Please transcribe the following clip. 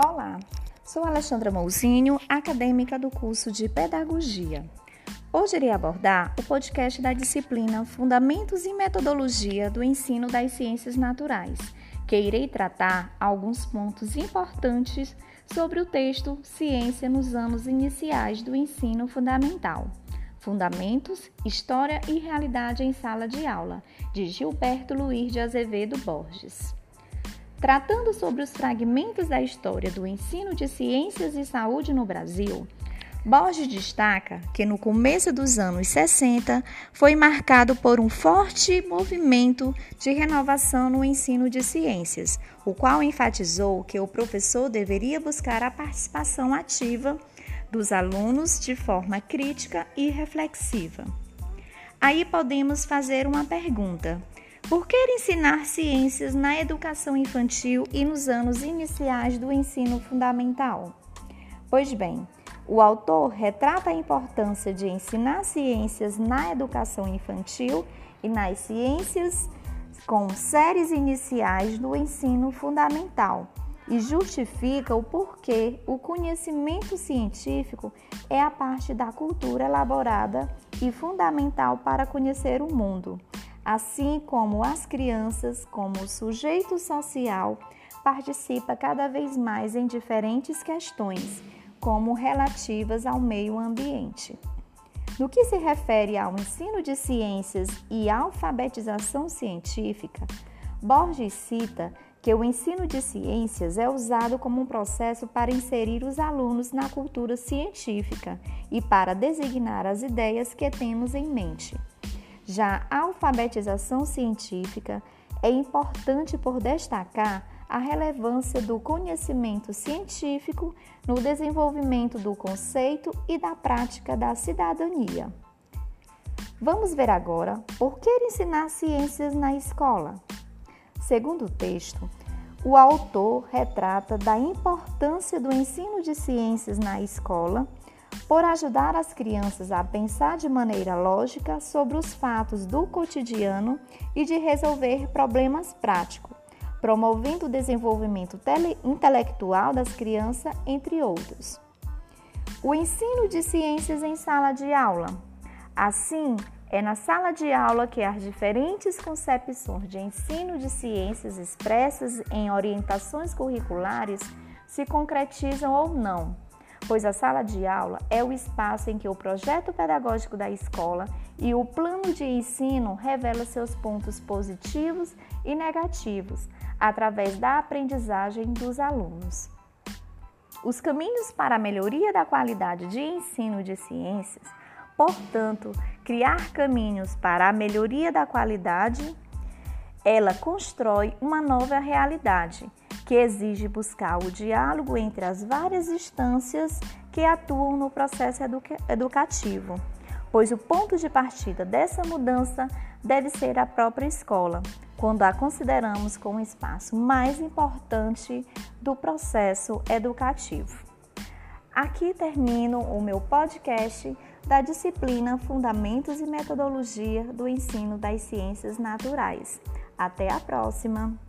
Olá, sou Alexandra Mouzinho, acadêmica do curso de Pedagogia. Hoje irei abordar o podcast da disciplina Fundamentos e Metodologia do Ensino das Ciências Naturais, que irei tratar alguns pontos importantes sobre o texto Ciência nos anos iniciais do ensino fundamental. Fundamentos, História e Realidade em Sala de Aula, de Gilberto Luiz de Azevedo Borges. Tratando sobre os fragmentos da história do ensino de ciências e saúde no Brasil, Borges destaca que no começo dos anos 60 foi marcado por um forte movimento de renovação no ensino de ciências, o qual enfatizou que o professor deveria buscar a participação ativa dos alunos de forma crítica e reflexiva. Aí podemos fazer uma pergunta: por que ensinar ciências na educação infantil e nos anos iniciais do ensino fundamental? Pois bem, o autor retrata a importância de ensinar ciências na educação infantil e nas ciências com séries iniciais do ensino fundamental e justifica o porquê o conhecimento científico é a parte da cultura elaborada e fundamental para conhecer o mundo, assim como as crianças, como sujeito social, participa cada vez mais em diferentes questões como relativas ao meio ambiente. No que se refere ao ensino de ciências e alfabetização científica, Borges cita que o ensino de ciências é usado como um processo para inserir os alunos na cultura científica e para designar as ideias que temos em mente. Já a alfabetização científica é importante por destacar a relevância do conhecimento científico no desenvolvimento do conceito e da prática da cidadania. Vamos ver agora por que ensinar ciências na escola. Segundo o texto, o autor retrata da importância do ensino de ciências na escola por ajudar as crianças a pensar de maneira lógica sobre os fatos do cotidiano e de resolver problemas práticos promovendo o desenvolvimento intelectual das crianças, entre outros. O ensino de ciências em sala de aula. Assim, é na sala de aula que as diferentes concepções de ensino de ciências expressas em orientações curriculares se concretizam ou não, pois a sala de aula é o espaço em que o projeto pedagógico da escola e o plano de ensino revela seus pontos positivos e negativos, através da aprendizagem dos alunos. Os caminhos para a melhoria da qualidade de ensino de ciências, portanto, criar caminhos para a melhoria da qualidade, ela constrói uma nova realidade que exige buscar o diálogo entre as várias instâncias que atuam no processo educa educativo, pois o ponto de partida dessa mudança deve ser a própria escola, quando a consideramos como o espaço mais importante do processo educativo. Aqui termino o meu podcast da disciplina Fundamentos e Metodologia do Ensino das Ciências Naturais. Até a próxima!